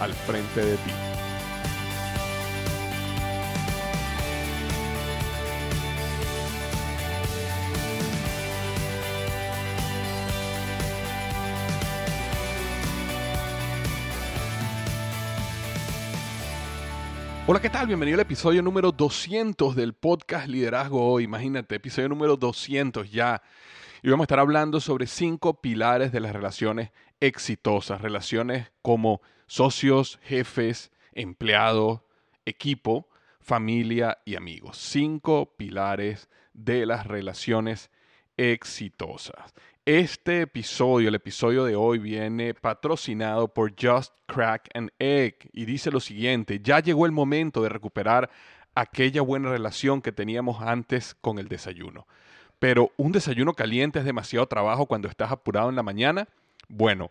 al frente de ti. Hola, ¿qué tal? Bienvenido al episodio número 200 del podcast Liderazgo Hoy. Imagínate, episodio número 200 ya. Y vamos a estar hablando sobre cinco pilares de las relaciones exitosas. Relaciones como socios, jefes, empleados, equipo, familia y amigos. Cinco pilares de las relaciones exitosas. Este episodio, el episodio de hoy, viene patrocinado por Just Crack an Egg y dice lo siguiente, ya llegó el momento de recuperar aquella buena relación que teníamos antes con el desayuno. Pero un desayuno caliente es demasiado trabajo cuando estás apurado en la mañana. Bueno,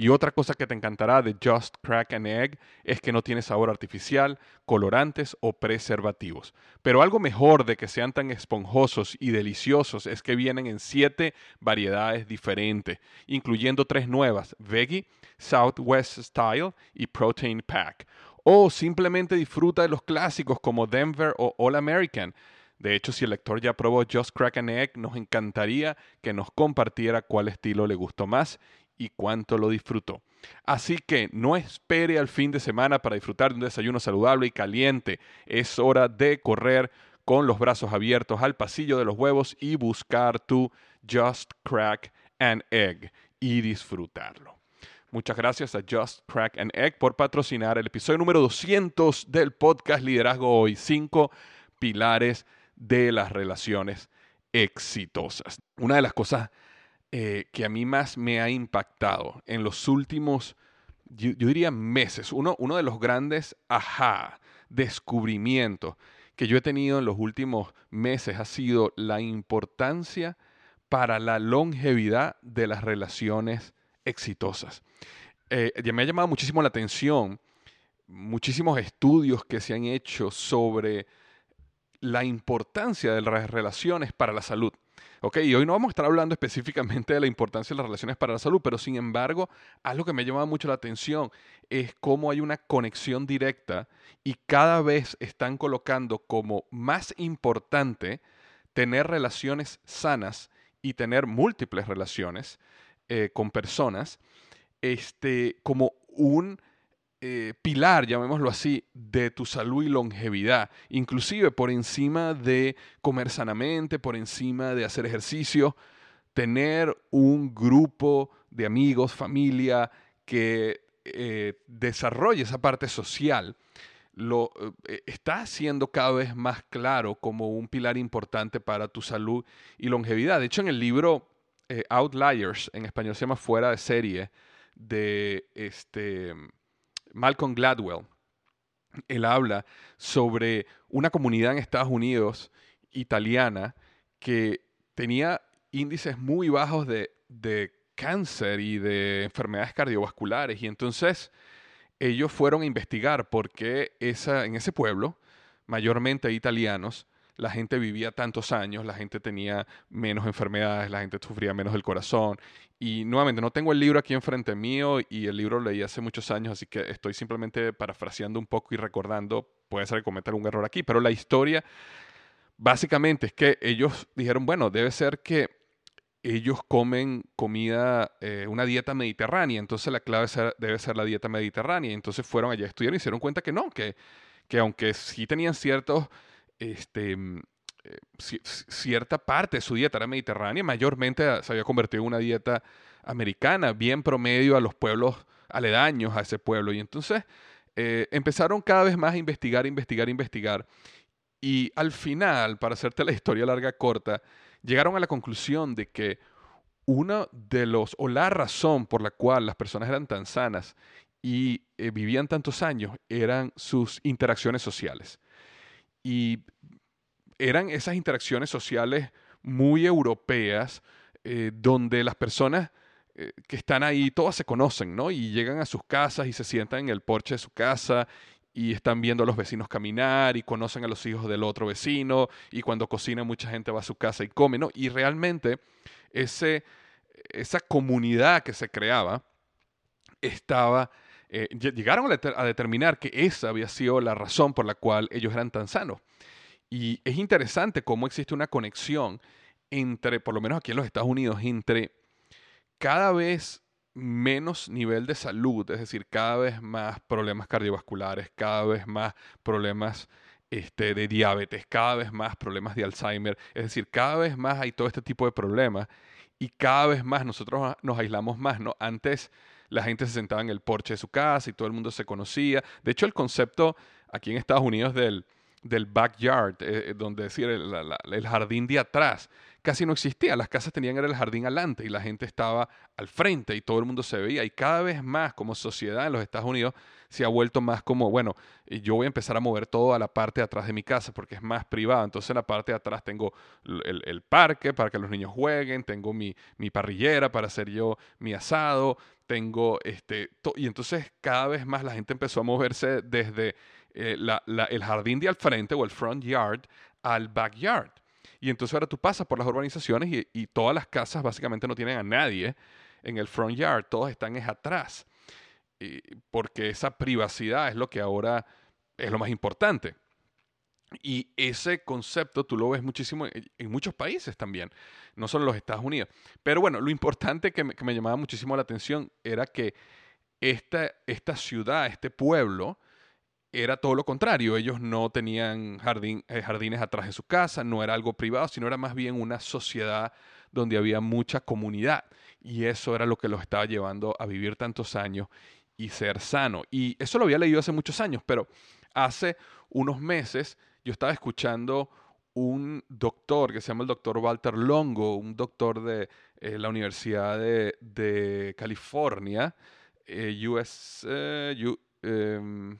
Y otra cosa que te encantará de Just Crack an Egg es que no tiene sabor artificial, colorantes o preservativos. Pero algo mejor de que sean tan esponjosos y deliciosos es que vienen en siete variedades diferentes, incluyendo tres nuevas, Veggie, Southwest Style y Protein Pack. O simplemente disfruta de los clásicos como Denver o All American. De hecho, si el lector ya probó Just Crack an Egg, nos encantaría que nos compartiera cuál estilo le gustó más y cuánto lo disfrutó. Así que no espere al fin de semana para disfrutar de un desayuno saludable y caliente. Es hora de correr con los brazos abiertos al pasillo de los huevos y buscar tu Just Crack an Egg y disfrutarlo. Muchas gracias a Just Crack an Egg por patrocinar el episodio número 200 del podcast Liderazgo Hoy. Cinco pilares de las relaciones exitosas. Una de las cosas eh, que a mí más me ha impactado en los últimos, yo, diría meses, uno, uno, de los grandes ajá, descubrimientos que yo he tenido en los últimos meses ha sido la importancia para la longevidad de las relaciones exitosas. Eh, me ha llamado muchísimo la atención muchísimos estudios que se han hecho sobre la importancia de las relaciones para la salud. Ok, y hoy no vamos a estar hablando específicamente de la importancia de las relaciones para la salud, pero sin embargo, algo que me llama mucho la atención es cómo hay una conexión directa y cada vez están colocando como más importante tener relaciones sanas y tener múltiples relaciones eh, con personas, este, como un eh, pilar, llamémoslo así, de tu salud y longevidad, inclusive por encima de comer sanamente, por encima de hacer ejercicio, tener un grupo de amigos, familia que eh, desarrolle esa parte social, lo eh, está haciendo cada vez más claro como un pilar importante para tu salud y longevidad. De hecho, en el libro eh, Outliers, en español se llama Fuera de serie, de este, Malcolm Gladwell. Él habla sobre una comunidad en Estados Unidos italiana que tenía índices muy bajos de, de cáncer y de enfermedades cardiovasculares. Y entonces ellos fueron a investigar por qué esa, en ese pueblo, mayormente italianos, la gente vivía tantos años, la gente tenía menos enfermedades, la gente sufría menos del corazón. Y nuevamente, no tengo el libro aquí enfrente mío y el libro lo leí hace muchos años, así que estoy simplemente parafraseando un poco y recordando, puede ser que cometa algún error aquí, pero la historia básicamente es que ellos dijeron, bueno, debe ser que ellos comen comida, eh, una dieta mediterránea, entonces la clave debe ser la dieta mediterránea. Entonces fueron allá a estudiar y se dieron cuenta que no, que, que aunque sí tenían ciertos, este, mm, eh, cierta parte de su dieta era mediterránea, mayormente se había convertido en una dieta americana, bien promedio a los pueblos aledaños a ese pueblo. Y entonces eh, empezaron cada vez más a investigar, investigar, investigar. Y al final, para hacerte la historia larga corta, llegaron a la conclusión de que una de los, o la razón por la cual las personas eran tan sanas y eh, vivían tantos años eran sus interacciones sociales. Y eran esas interacciones sociales muy europeas, eh, donde las personas eh, que están ahí, todas se conocen, ¿no? Y llegan a sus casas y se sientan en el porche de su casa y están viendo a los vecinos caminar y conocen a los hijos del otro vecino y cuando cocina mucha gente va a su casa y come, ¿no? Y realmente ese, esa comunidad que se creaba estaba, eh, llegaron a, determinar que esa había sido la razón por la cual ellos eran tan sanos. Y es interesante cómo existe una conexión entre, por lo menos aquí en los Estados Unidos, entre cada vez menos nivel de salud, es decir, cada vez más problemas cardiovasculares, cada vez más problemas este, de diabetes, cada vez más problemas de Alzheimer, es decir, cada vez más hay todo este tipo de problemas y cada vez más nosotros nos aislamos más, ¿no? Antes la gente se sentaba en el porche de su casa y todo el mundo se conocía. De hecho, el concepto aquí en Estados Unidos del, del backyard, eh, donde decir el, jardín de atrás, casi no existía. Las casas tenían el jardín adelante y la gente estaba al frente y todo el mundo se veía. Y cada vez más como sociedad en los Estados Unidos se ha vuelto más como, bueno, yo voy a empezar a mover todo a la parte de atrás de mi casa porque es más privada. Entonces en la parte de atrás tengo el, parque para que los niños jueguen, tengo mi, parrillera para hacer yo mi asado, tengo este... y entonces cada vez más la gente empezó a moverse desde eh, el jardín de al frente o el front yard al backyard. Y entonces ahora tú pasas por las urbanizaciones y, todas las casas básicamente no tienen a nadie en el front yard, todos están es atrás. Porque esa privacidad es lo que ahora es lo más importante. Y ese concepto tú lo ves muchísimo en, muchos países también, no solo en los Estados Unidos. Pero bueno, lo importante que me, que me llamaba muchísimo la atención era que esta, esta ciudad, este pueblo, era todo lo contrario. Ellos no tenían jardín, eh, jardines atrás de su casa, no era algo privado, sino era más bien una sociedad donde había mucha comunidad. Y eso era lo que los estaba llevando a vivir tantos años y ser sano. Y eso lo había leído hace muchos años, pero hace unos meses yo estaba escuchando un doctor que se llama el doctor Walter Longo, un doctor de eh, la Universidad de, California, eh, US, em,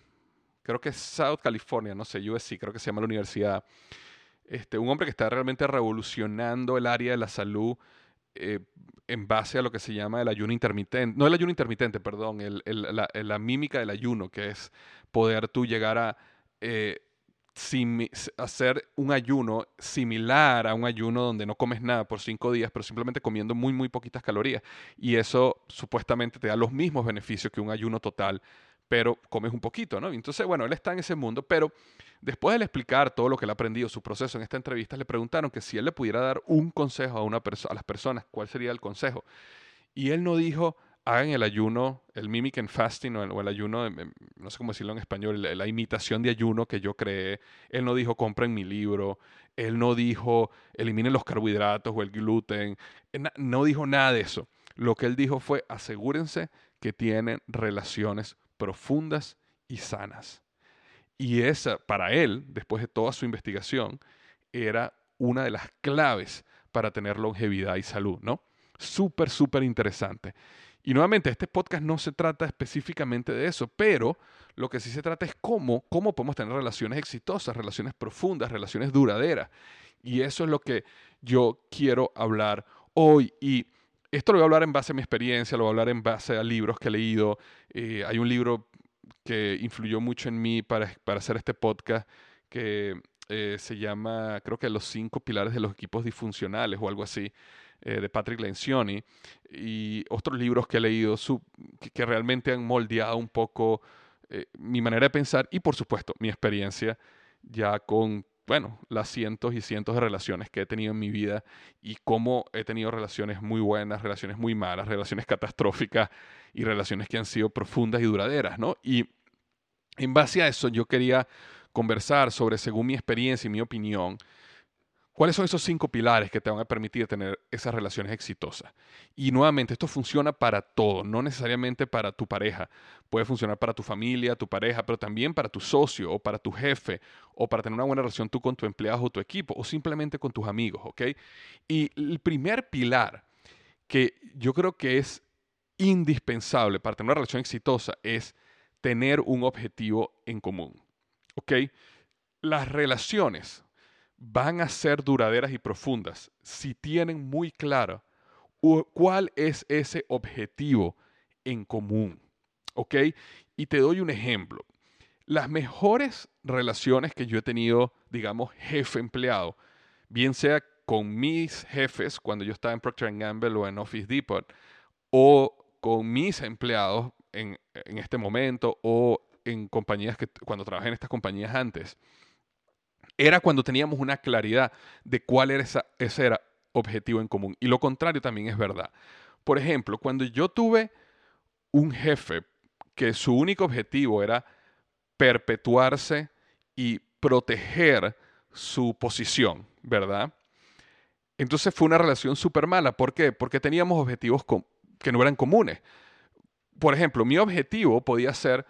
creo que es South California, no sé, USC, creo que se llama la universidad. Este, un hombre que está realmente revolucionando el área de la salud eh, en base a lo que se llama el ayuno intermitente, no el ayuno intermitente, perdón, el, la, mímica del ayuno, que es poder tú llegar a eh, hacer un ayuno similar a un ayuno donde no comes nada por cinco días, pero simplemente comiendo muy, muy poquitas calorías. Y eso supuestamente te da los mismos beneficios que un ayuno total pero comes un poquito, ¿no? Entonces, bueno, él está en ese mundo, pero después de explicar todo lo que él ha aprendido, su proceso en esta entrevista, le preguntaron que si él le pudiera dar un consejo a, una a las personas, ¿cuál sería el consejo? Y él no dijo, hagan el ayuno, el mimic and fasting o el, ayuno, no sé cómo decirlo en español, la, la, imitación de ayuno que yo creé. Él no dijo, compren mi libro. Él no dijo, eliminen los carbohidratos o el gluten. no dijo nada de eso. Lo que él dijo fue, asegúrense que tienen relaciones profundas y sanas. Y esa, para él, después de toda su investigación, era una de las claves para tener longevidad y salud, ¿no? Súper, súper interesante. Y nuevamente, este podcast no se trata específicamente de eso, pero lo que sí se trata es cómo, cómo podemos tener relaciones exitosas, relaciones profundas, relaciones duraderas. Y eso es lo que yo quiero hablar hoy. Y esto lo voy a hablar en base a mi experiencia, lo voy a hablar en base a libros que he leído. Eh, hay un libro que influyó mucho en mí para, para hacer este podcast que eh, se llama, creo que Los cinco pilares de los equipos disfuncionales o algo así, eh, de Patrick Lencioni, y otros libros que he leído que, realmente han moldeado un poco mi manera de pensar y, por supuesto, mi experiencia ya con bueno, las cientos y cientos de relaciones que he tenido en mi vida y cómo he tenido relaciones muy buenas, relaciones muy malas, relaciones catastróficas y relaciones que han sido profundas y duraderas, ¿no? Y en base a eso yo quería conversar sobre, según mi experiencia y mi opinión, ¿Cuáles son esos cinco pilares que te van a permitir tener esas relaciones exitosas? Y nuevamente, esto funciona para todo, no necesariamente para tu pareja. Puede funcionar para tu familia, tu pareja, pero también para tu socio o para tu jefe o para tener una buena relación tú con tu empleado o tu equipo o simplemente con tus amigos, ¿ok? Y el primer pilar que yo creo que es indispensable para tener una relación exitosa es tener un objetivo en común, ¿ok? Las relaciones van a ser duraderas y profundas si tienen muy claro cuál es ese objetivo en común. ¿Ok? Y te doy un ejemplo. Las mejores relaciones que yo he tenido, digamos, jefe-empleado, bien sea con mis jefes cuando yo estaba en Procter Gamble o en Office Depot, o con mis empleados en, en este momento, o en compañías que cuando trabajé en estas compañías antes, era cuando teníamos una claridad de cuál era ese era objetivo en común. Y lo contrario también es verdad. Por ejemplo, cuando yo tuve un jefe que su único objetivo era perpetuarse y proteger su posición, ¿verdad? Entonces fue una relación súper mala. ¿Por qué? Porque teníamos objetivos que no eran comunes. Por ejemplo, mi objetivo podía ser,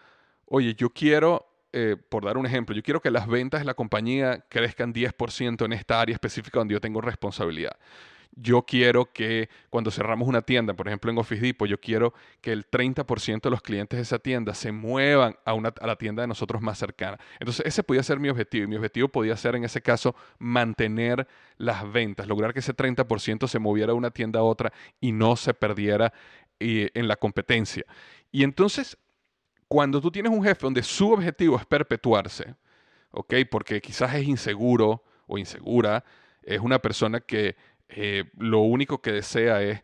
oye, yo quiero eh, por dar un ejemplo, yo quiero que las ventas de la compañía crezcan 10% en esta área específica donde yo tengo responsabilidad. Yo quiero que cuando cerramos una tienda, por ejemplo en Office Depot, yo quiero que el 30% de los clientes de esa tienda se muevan a, la tienda de nosotros más cercana. Entonces ese podía ser mi objetivo y mi objetivo podía ser en ese caso mantener las ventas, lograr que ese 30% se moviera de una tienda a otra y no se perdiera eh, en la competencia. Y entonces cuando tú tienes un jefe donde su objetivo es perpetuarse, ¿ok? Porque quizás es inseguro o insegura, es una persona que eh, lo único que desea es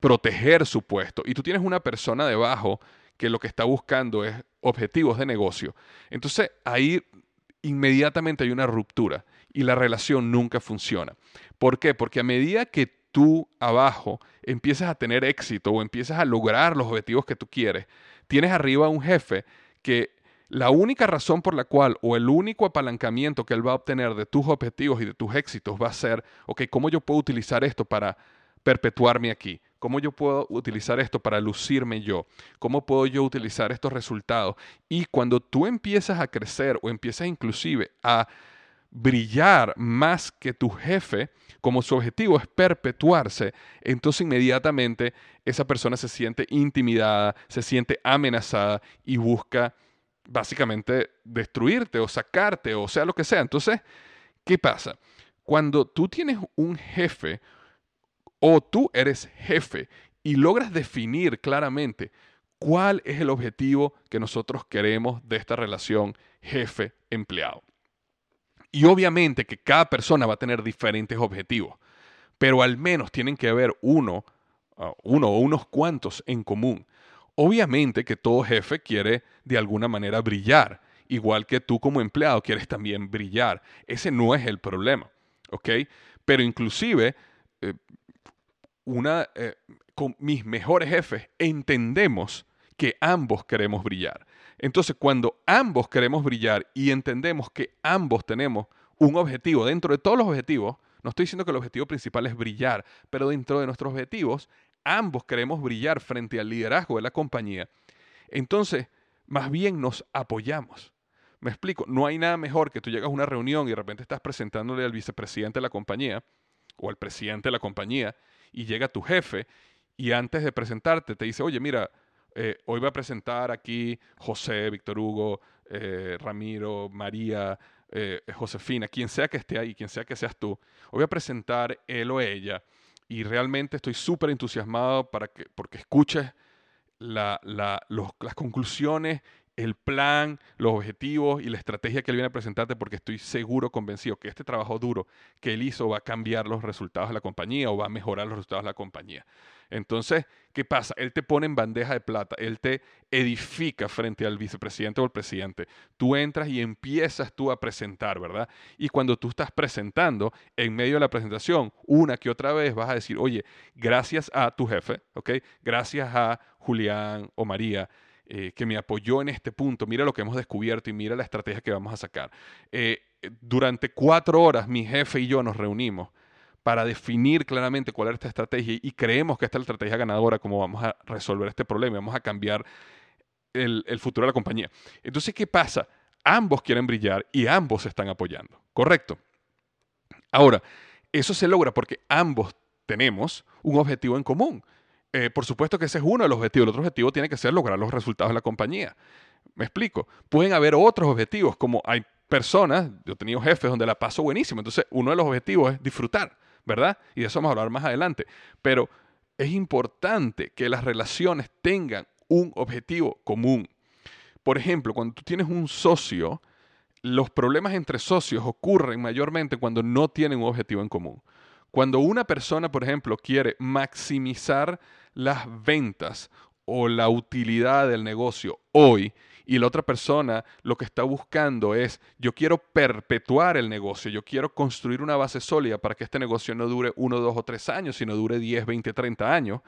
proteger su puesto y tú tienes una persona debajo que lo que está buscando es objetivos de negocio, entonces ahí inmediatamente hay una ruptura y la relación nunca funciona. ¿Por qué? Porque a medida que tú abajo empiezas a tener éxito o empiezas a lograr los objetivos que tú quieres, tienes arriba un jefe que la única razón por la cual o el único apalancamiento que él va a obtener de tus objetivos y de tus éxitos va a ser, ok, ¿cómo yo puedo utilizar esto para perpetuarme aquí? ¿Cómo yo puedo utilizar esto para lucirme yo? ¿Cómo puedo yo utilizar estos resultados? Y cuando tú empiezas a crecer o empiezas inclusive a brillar más que tu jefe, como su objetivo es perpetuarse, entonces inmediatamente esa persona se siente intimidada, se siente amenazada y busca básicamente destruirte o sacarte o sea lo que sea. Entonces, ¿qué pasa? Cuando tú tienes un jefe o tú eres jefe y logras definir claramente cuál es el objetivo que nosotros queremos de esta relación jefe-empleado. Y obviamente que cada persona va a tener diferentes objetivos, pero al menos tienen que haber uno, uh, uno o unos cuantos en común. Obviamente que todo jefe quiere de alguna manera brillar, igual que tú como empleado quieres también brillar. Ese no es el problema, ¿ok? Pero inclusive, eh, una, eh, con mis mejores jefes entendemos que ambos queremos brillar. Entonces, cuando ambos queremos brillar y entendemos que ambos tenemos un objetivo dentro de todos los objetivos, no estoy diciendo que el objetivo principal es brillar, pero dentro de nuestros objetivos, ambos queremos brillar frente al liderazgo de la compañía. Entonces, más bien nos apoyamos. Me explico, no hay nada mejor que tú llegas a una reunión y de repente estás presentándole al vicepresidente de la compañía o al presidente de la compañía y llega tu jefe y antes de presentarte te dice, oye, mira, eh, hoy voy a presentar aquí José, Víctor Hugo, eh, Ramiro, María, eh, Josefina, quien sea que esté ahí, quien sea que seas tú. Hoy voy a presentar él o ella y realmente estoy súper entusiasmado para que, porque escuches las conclusiones el plan, los objetivos y la estrategia que él viene a presentarte porque estoy seguro, convencido que este trabajo duro que él hizo va a cambiar los resultados de la compañía o va a mejorar los resultados de la compañía. Entonces, ¿qué pasa? Él te pone en bandeja de plata, él te edifica frente al vicepresidente o el presidente. Tú entras y empiezas tú a presentar, ¿verdad? Y cuando tú estás presentando, en medio de la presentación, una que otra vez vas a decir, oye, gracias a tu jefe, ¿ok? Gracias a Julián o María, eh, que me apoyó en este punto, mira lo que hemos descubierto y mira la estrategia que vamos a sacar. Eh, durante cuatro horas mi jefe y yo nos reunimos para definir claramente cuál era esta estrategia y creemos que esta es la estrategia ganadora, como vamos a resolver este problema, vamos a cambiar el, el futuro de la compañía. Entonces, ¿qué pasa? Ambos quieren brillar y ambos se están apoyando, ¿correcto? Ahora, eso se logra porque ambos tenemos un objetivo en común. Eh, por supuesto que ese es uno de los objetivos. El otro objetivo tiene que ser lograr los resultados de la compañía. Me explico. Pueden haber otros objetivos, como hay personas, yo he tenido jefes donde la paso buenísimo. Entonces, uno de los objetivos es disfrutar, ¿verdad? Y de eso vamos a hablar más adelante. Pero es importante que las relaciones tengan un objetivo común. Por ejemplo, cuando tú tienes un socio, los problemas entre socios ocurren mayormente cuando no tienen un objetivo en común. Cuando una persona, por ejemplo, quiere maximizar las ventas o la utilidad del negocio hoy y la otra persona lo que está buscando es yo quiero perpetuar el negocio, yo quiero construir una base sólida para que este negocio no dure uno, dos o tres años, sino dure 10, 20, 30 años.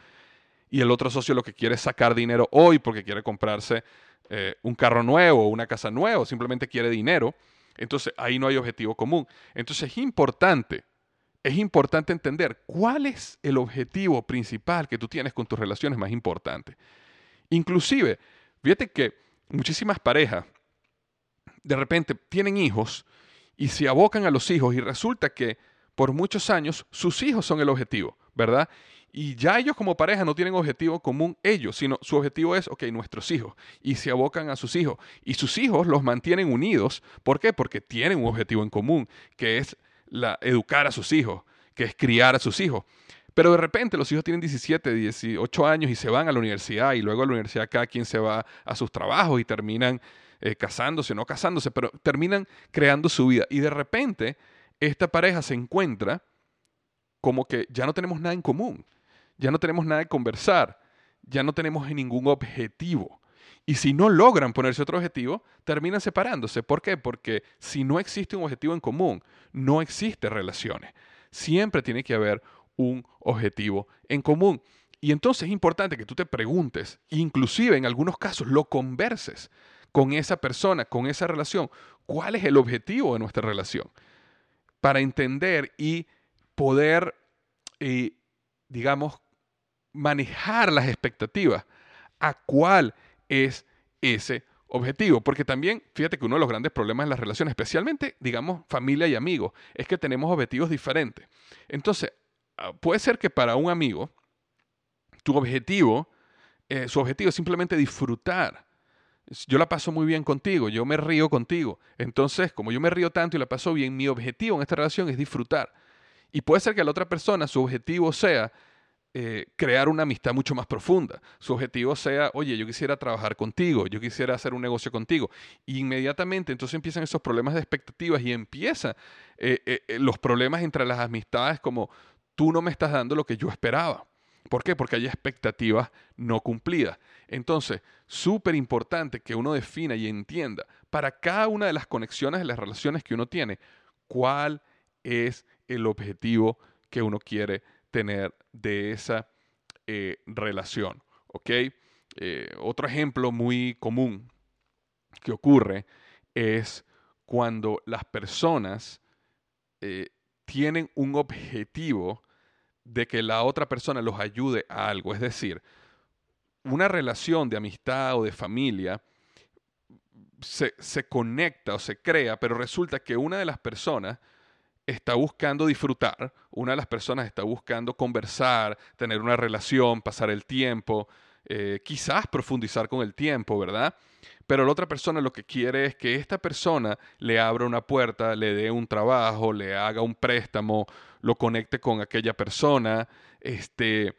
Y el otro socio lo que quiere es sacar dinero hoy porque quiere comprarse eh, un carro nuevo una casa nueva, simplemente quiere dinero. Entonces ahí no hay objetivo común. Entonces es importante es importante entender cuál es el objetivo principal que tú tienes con tus relaciones más importantes. Inclusive, fíjate que muchísimas parejas de repente tienen hijos y se abocan a los hijos y resulta que por muchos años sus hijos son el objetivo, ¿verdad? Y ya ellos como pareja no tienen objetivo común ellos, sino su objetivo es, ok, nuestros hijos. Y se abocan a sus hijos. Y sus hijos los mantienen unidos. ¿Por qué? Porque tienen un objetivo en común, que es la, educar a sus hijos, que es criar a sus hijos. Pero de repente los hijos tienen 17, 18 años y se van a la universidad y luego a la universidad cada quien se va a sus trabajos y terminan eh, casándose, no casándose, pero terminan creando su vida. Y de repente esta pareja se encuentra como que ya no tenemos nada en común, ya no tenemos nada de conversar, ya no tenemos ningún objetivo. Y si no logran ponerse otro objetivo, terminan separándose. ¿Por qué? Porque si no existe un objetivo en común, no existe relaciones. Siempre tiene que haber un objetivo en común. Y entonces es importante que tú te preguntes, inclusive en algunos casos lo converses con esa persona, con esa relación, cuál es el objetivo de nuestra relación, para entender y poder, eh, digamos, manejar las expectativas a cuál es ese objetivo. Porque también, fíjate que uno de los grandes problemas en las relaciones, especialmente, digamos, familia y amigos, es que tenemos objetivos diferentes. Entonces, ah, puede ser que para un amigo, tu objetivo, eh, su objetivo es simplemente disfrutar. Yo la paso muy bien contigo, yo me río contigo. Entonces, como yo me río tanto y la paso bien, mi objetivo en esta relación es disfrutar. Y puede ser que a la otra persona su objetivo sea eh, crear una amistad mucho más profunda. Su objetivo sea, oye, yo quisiera trabajar contigo, yo quisiera hacer un negocio contigo. Y inmediatamente entonces empiezan esos problemas de expectativas y empiezan eh, eh, los problemas entre las amistades como tú no me estás dando lo que yo esperaba. ¿Por qué? Porque hay expectativas no cumplidas. Entonces, súper importante que uno defina y entienda para cada una de las conexiones de las relaciones que uno tiene, cuál es el objetivo que uno quiere tener de esa eh, relación. ¿Ok? Eh, otro ejemplo muy común que ocurre es cuando las personas eh, tienen un objetivo de que la otra persona los ayude a algo. Es decir, una relación de amistad o de familia se, se, conecta o se crea, pero resulta que una de las personas está buscando disfrutar, una de las personas está buscando conversar, tener una relación, pasar el tiempo, eh, quizás profundizar con el tiempo, ¿verdad? Pero la otra persona lo que quiere es que esta persona le abra una puerta, le dé un trabajo, le haga un préstamo, lo conecte con aquella persona, este,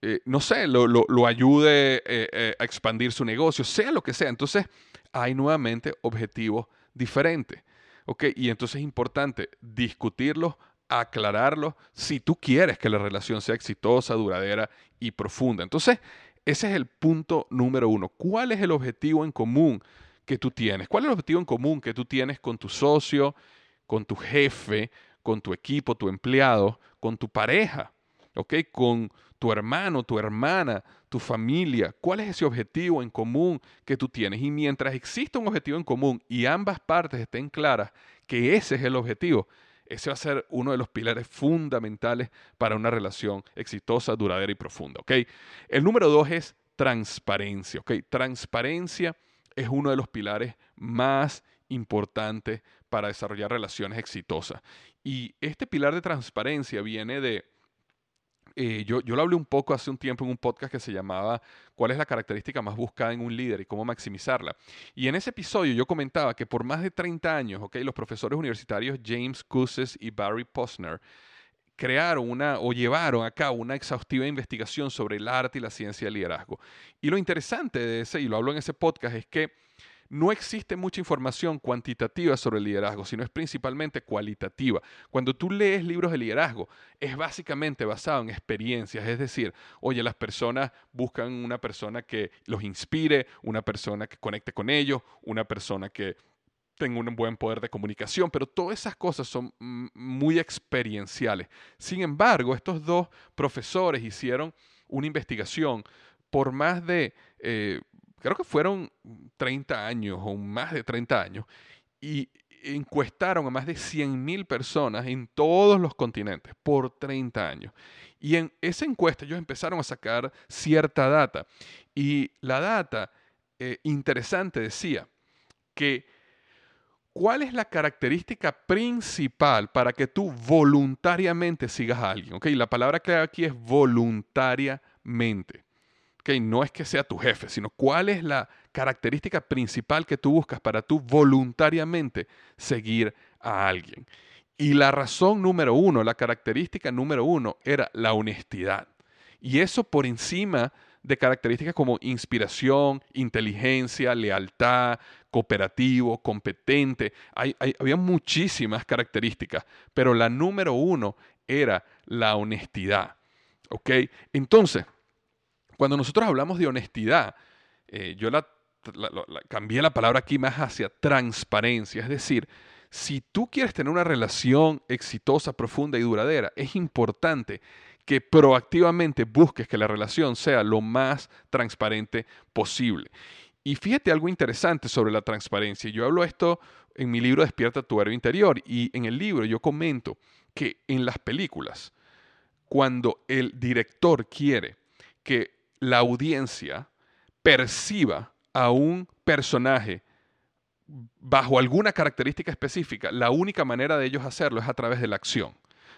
eh, no sé, lo, ayude eh, a expandir su negocio, sea lo que sea. Entonces, hay nuevamente objetivos diferentes. ¿Ok? Y entonces es importante discutirlos, aclararlos, si tú quieres que la relación sea exitosa, duradera y profunda. Entonces, ese es el punto número uno. ¿Cuál es el objetivo en común que tú tienes? ¿Cuál es el objetivo en común que tú tienes con tu socio, con tu jefe, con tu equipo, tu empleado, con tu pareja? ¿Ok? Con tu hermano, tu hermana, tu familia. ¿Cuál es ese objetivo en común que tú tienes? Y mientras exista un objetivo en común y ambas partes estén claras que ese es el objetivo, ese va a ser uno de los pilares fundamentales para una relación exitosa, duradera y profunda. ¿ok? El número dos es transparencia. ¿ok? Transparencia es uno de los pilares más importantes para desarrollar relaciones exitosas. Y este pilar de transparencia viene de eh, yo, yo lo hablé un poco hace un tiempo en un podcast que se llamaba ¿Cuál es la característica más buscada en un líder y cómo maximizarla? Y en ese episodio yo comentaba que por más de 30 años, okay, los profesores universitarios James Cusses y Barry Posner crearon una o llevaron a cabo una exhaustiva investigación sobre el arte y la ciencia del liderazgo. Y lo interesante de ese, y lo hablo en ese podcast, es que no existe mucha información cuantitativa sobre el liderazgo, sino es principalmente cualitativa. Cuando tú lees libros de liderazgo, es básicamente basado en experiencias, es decir, oye, las personas buscan una persona que los inspire, una persona que conecte con ellos, una persona que tenga un buen poder de comunicación, pero todas esas cosas son muy experienciales. Sin embargo, estos dos profesores hicieron una investigación por más de eh, creo que fueron 30 años o más de 30 años, y encuestaron a más de 100.000 personas en todos los continentes por 30 años. Y en esa encuesta ellos empezaron a sacar cierta data. Y la data eh, interesante decía que ¿cuál es la característica principal para que tú voluntariamente sigas a alguien? ¿Okay? La palabra clave aquí es voluntariamente no es que sea tu jefe, sino cuál es la característica principal que tú buscas para tú voluntariamente seguir a alguien. Y la razón número uno, la característica número uno era la honestidad. Y eso por encima de características como inspiración, inteligencia, lealtad, cooperativo, competente. había muchísimas características, pero la número uno era la honestidad. ¿Ok? Entonces, cuando nosotros hablamos de honestidad, eh, yo cambié la palabra aquí más hacia transparencia. Es decir, si tú quieres tener una relación exitosa, profunda y duradera, es importante que proactivamente busques que la relación sea lo más transparente posible. Y fíjate algo interesante sobre la transparencia. Yo hablo esto en mi libro Despierta tu héroe interior y en el libro yo comento que en las películas, cuando el director quiere que la audiencia perciba a un personaje bajo alguna característica específica, la única manera de ellos hacerlo es a través de la acción.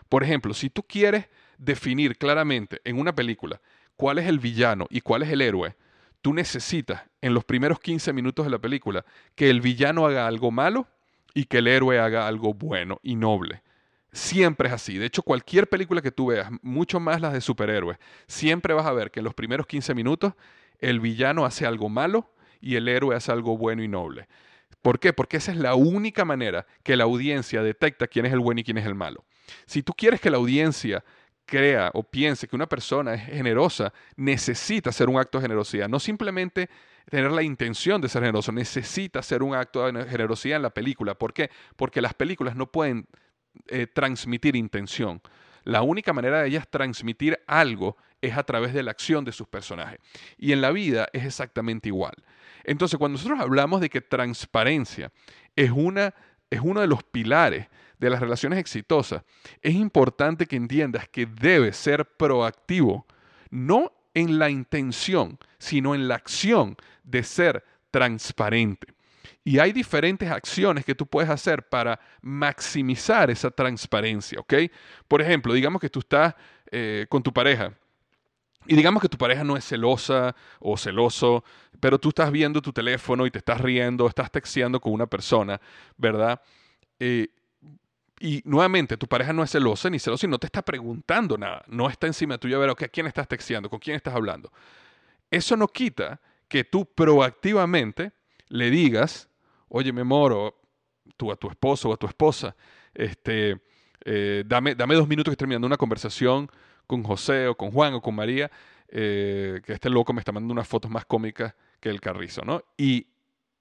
Por ejemplo, si tú quieres definir claramente en una película cuál es el villano y cuál es el héroe, tú necesitas en los primeros 15 minutos de la película que el villano haga algo malo y que el héroe haga algo bueno y noble. Siempre es así. De hecho, cualquier película que tú veas, mucho más las de superhéroes, siempre vas a ver que en los primeros 15 minutos el villano hace algo malo y el héroe hace algo bueno y noble. ¿Por qué? Porque esa es la única manera que la audiencia detecta quién es el bueno y quién es el malo. Si tú quieres que la audiencia crea o piense que una persona es generosa, necesita hacer un acto de generosidad, no simplemente tener la intención de ser generoso, necesita hacer un acto de generosidad en la película. ¿Por qué? Porque las películas no pueden eh, transmitir intención. La única manera de ellas transmitir algo es a través de la acción de sus personajes. Y en la vida es exactamente igual. Entonces, cuando nosotros hablamos de que transparencia es, una, es uno de los pilares de las relaciones exitosas, es importante que entiendas que debes ser proactivo, no en la intención, sino en la acción de ser transparente. Y hay diferentes acciones que tú puedes hacer para maximizar esa transparencia, ¿ok? Por ejemplo, digamos que tú estás eh, con tu pareja y digamos que tu pareja no es celosa o celoso, pero tú estás viendo tu teléfono y te estás riendo, estás texteando con una persona, ¿verdad? Eh, y nuevamente, tu pareja no es celosa ni celosa y no te está preguntando nada. No está encima tuyo a ver, ¿a quién estás texteando? ¿Con quién estás hablando? Eso no quita que tú proactivamente le digas, oye, mi amor, o tú a tu esposo o a tu esposa, este, eh, dame, dame dos minutos que estoy terminando una conversación con José o con Juan o con María, eh, que este loco me está mandando unas fotos más cómicas que el carrizo, ¿no? Y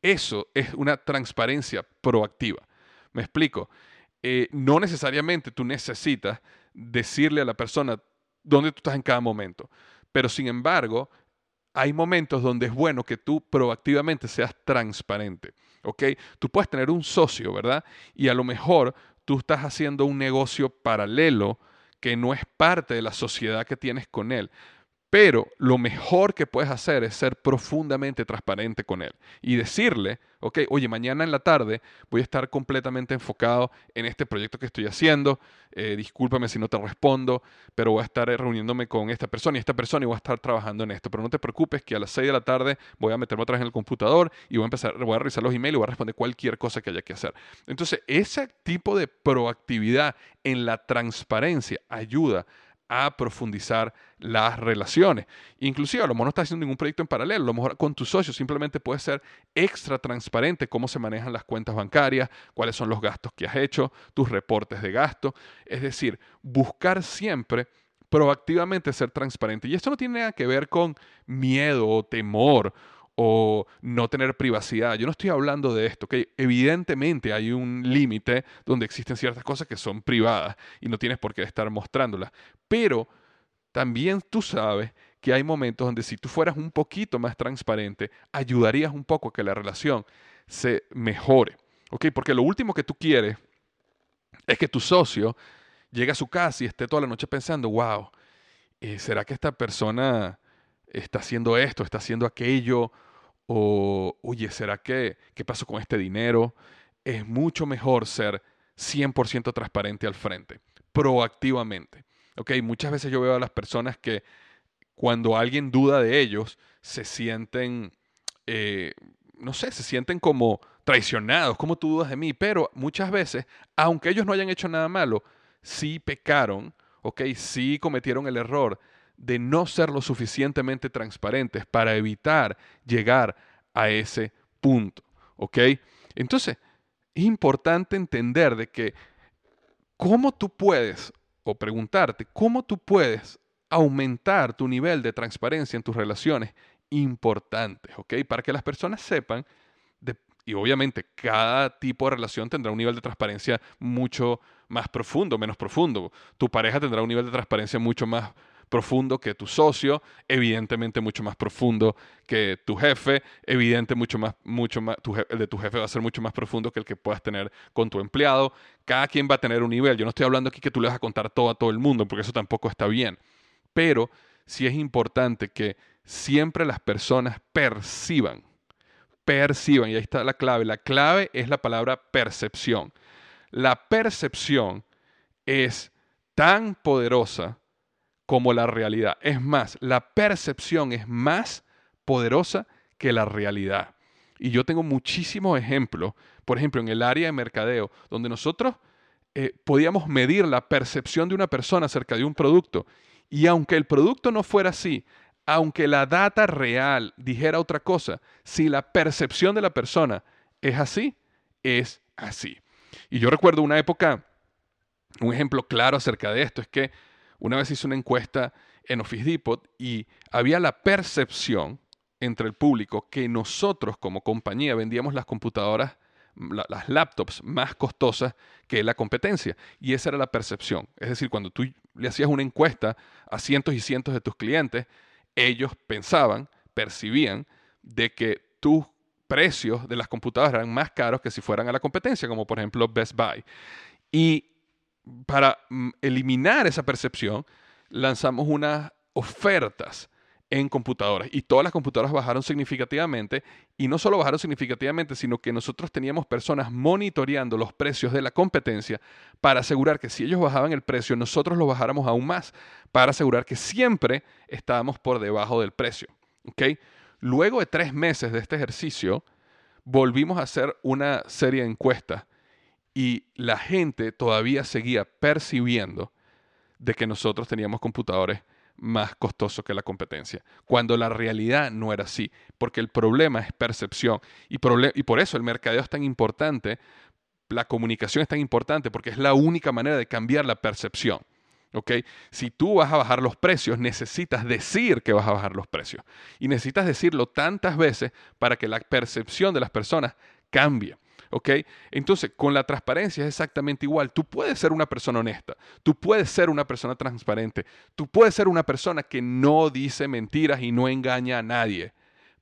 eso es una transparencia proactiva. Me explico. Eh, no necesariamente tú necesitas decirle a la persona dónde tú estás en cada momento, pero sin embargo, hay momentos donde es bueno que tú proactivamente seas transparente. ¿Ok? Tú puedes tener un socio, ¿verdad? Y a lo mejor tú estás haciendo un negocio paralelo que no es parte de la sociedad que tienes con él. Pero lo mejor que puedes hacer es ser profundamente transparente con él y decirle, ok, oye, mañana en la tarde voy a estar completamente enfocado en este proyecto que estoy haciendo, eh, discúlpame si no te respondo, pero voy a estar reuniéndome con esta persona y esta persona y voy a estar trabajando en esto. Pero no te preocupes que a las 6 de la tarde voy a meterme vez en el computador y voy a empezar, voy a revisar los emails y voy a responder cualquier cosa que haya que hacer. Entonces, ese tipo de proactividad en la transparencia ayuda profundizar las relaciones. Inclusive a lo mejor no estás haciendo ningún proyecto en paralelo, a lo mejor con tus socios simplemente puedes ser extra transparente cómo se manejan las cuentas bancarias, cuáles son los gastos que has hecho, tus reportes de gasto. Es decir, buscar siempre proactivamente ser transparente. Y esto no tiene nada que ver con miedo o temor o no tener privacidad. Yo no estoy hablando de esto, que evidentemente hay un límite donde existen ciertas cosas que son privadas y no tienes por qué estar mostrándolas. Pero también tú sabes que hay momentos donde si tú fueras un poquito más transparente, ayudarías un poco a que la relación se mejore. ¿Ok? Porque lo último que tú quieres es que tu socio llegue a su casa y esté toda la noche pensando, wow, eh, ¿será que esta persona está haciendo esto, está haciendo aquello? O, oye, ¿será que, qué pasó con este dinero? Es mucho mejor ser 100% transparente al frente, proactivamente. ¿Ok? Muchas veces yo veo a las personas que cuando alguien duda de ellos, se sienten, eh, no sé, se sienten como traicionados, como tú dudas de mí, pero muchas veces, aunque ellos no hayan hecho nada malo, sí pecaron, ¿ok? Sí cometieron el error de no ser lo suficientemente transparentes para evitar llegar a ese punto. ¿Ok? Entonces, es importante entender de que cómo tú puedes, o preguntarte, cómo tú puedes aumentar tu nivel de transparencia en tus relaciones importantes, ¿ok? Para que las personas sepan, y obviamente cada tipo de relación tendrá un nivel de transparencia mucho más profundo, menos profundo. Tu pareja tendrá un nivel de transparencia mucho más profundo que tu socio, evidentemente mucho más profundo que tu jefe, evidente mucho más, mucho más, el de tu jefe va a ser mucho más profundo que el que puedas tener con tu empleado. Cada quien va a tener un nivel. Yo no estoy hablando aquí que tú le vas a contar todo a todo el mundo, porque eso tampoco está bien. Pero sí es importante que siempre las personas perciban, perciban, y ahí está la clave. La clave es la palabra percepción. La percepción es tan poderosa como la realidad. Es más, la percepción es más poderosa que la realidad. Y yo tengo muchísimos ejemplos, por ejemplo, en el área de mercadeo, donde nosotros eh, podíamos medir la percepción de una persona acerca de un producto. Y aunque el producto no fuera así, aunque la data real dijera otra cosa, si la percepción de la persona es así, es así. Y yo recuerdo una época, un ejemplo claro acerca de esto, es que una vez hice una encuesta en Office Depot y había la percepción entre el público que nosotros como compañía vendíamos las computadoras, las laptops más costosas que la competencia. Y esa era la percepción. Es decir, cuando tú le hacías una encuesta a cientos y cientos de tus clientes, ellos pensaban, percibían de que tus precios de las computadoras eran más caros que si fueran a la competencia, como por ejemplo Best Buy. Y para mm, eliminar esa percepción, lanzamos unas ofertas en computadoras. Y todas las computadoras bajaron significativamente. Y no solo bajaron significativamente, sino que nosotros teníamos personas monitoreando los precios de la competencia para asegurar que si ellos bajaban el precio, nosotros lo bajáramos aún más, para asegurar que siempre estábamos por debajo del precio. Luego de tres meses de este ejercicio, volvimos a hacer una serie de encuestas y la gente todavía seguía percibiendo de que nosotros teníamos computadores más costosos que la competencia, cuando la realidad no era así, porque el problema es percepción y, por eso el mercadeo es tan importante, la comunicación es tan importante, porque es la única manera de cambiar la percepción. ¿ok? Si tú vas a bajar los precios, necesitas decir que vas a bajar los precios. Y necesitas decirlo tantas veces para que la percepción de las personas cambie. ¿Ok? Entonces, con la transparencia es exactamente igual. Tú puedes ser una persona honesta, tú puedes ser una persona transparente, tú puedes ser una persona que no dice mentiras y no engaña a nadie.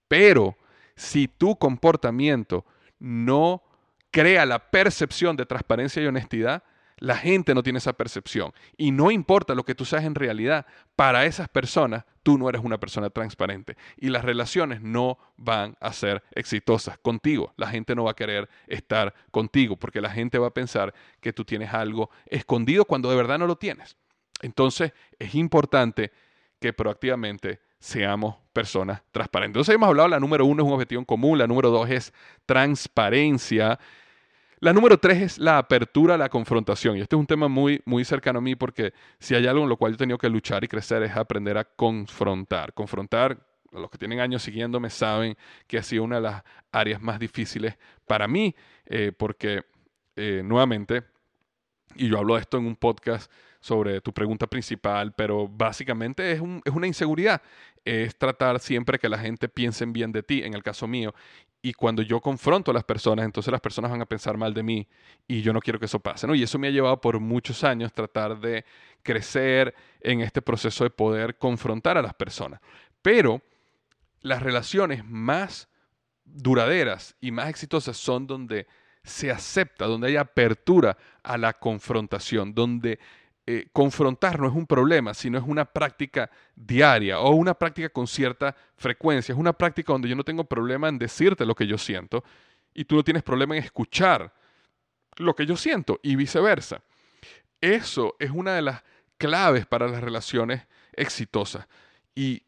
Pero si tu comportamiento no crea la percepción de transparencia y honestidad, la gente no tiene esa percepción. Y no importa lo que tú seas en realidad, para esas personas tú no eres una persona transparente. Y las relaciones no van a ser exitosas contigo. La gente no va a querer estar contigo porque la gente va a pensar que tú tienes algo escondido cuando de verdad no lo tienes. Entonces es importante que proactivamente seamos personas transparentes. Entonces hemos hablado, la número uno es un objetivo en común, la número dos es transparencia. La número tres es la apertura a la confrontación. Y este es un tema muy, muy cercano a mí porque si hay algo en lo cual yo he tenido que luchar y crecer es aprender a confrontar. Confrontar, los que tienen años siguiéndome saben que ha sido una de las áreas más difíciles para mí eh, porque eh, nuevamente, y yo hablo de esto en un podcast sobre tu pregunta principal, pero básicamente es, es una inseguridad. Es tratar siempre que la gente piense bien de ti, en el caso mío, y cuando yo confronto a las personas, entonces las personas van a pensar mal de mí y yo no quiero que eso pase. Y eso me ha llevado por muchos años tratar de crecer en este proceso de poder confrontar a las personas. Pero las relaciones más duraderas y más exitosas son donde se acepta, donde hay apertura a la confrontación, donde eh, confrontar no es un problema, sino es una práctica diaria o una práctica con cierta frecuencia. Es una práctica donde yo no tengo problema en decirte lo que yo siento y tú no tienes problema en escuchar lo que yo siento y viceversa. Eso es una de las claves para las relaciones exitosas. Y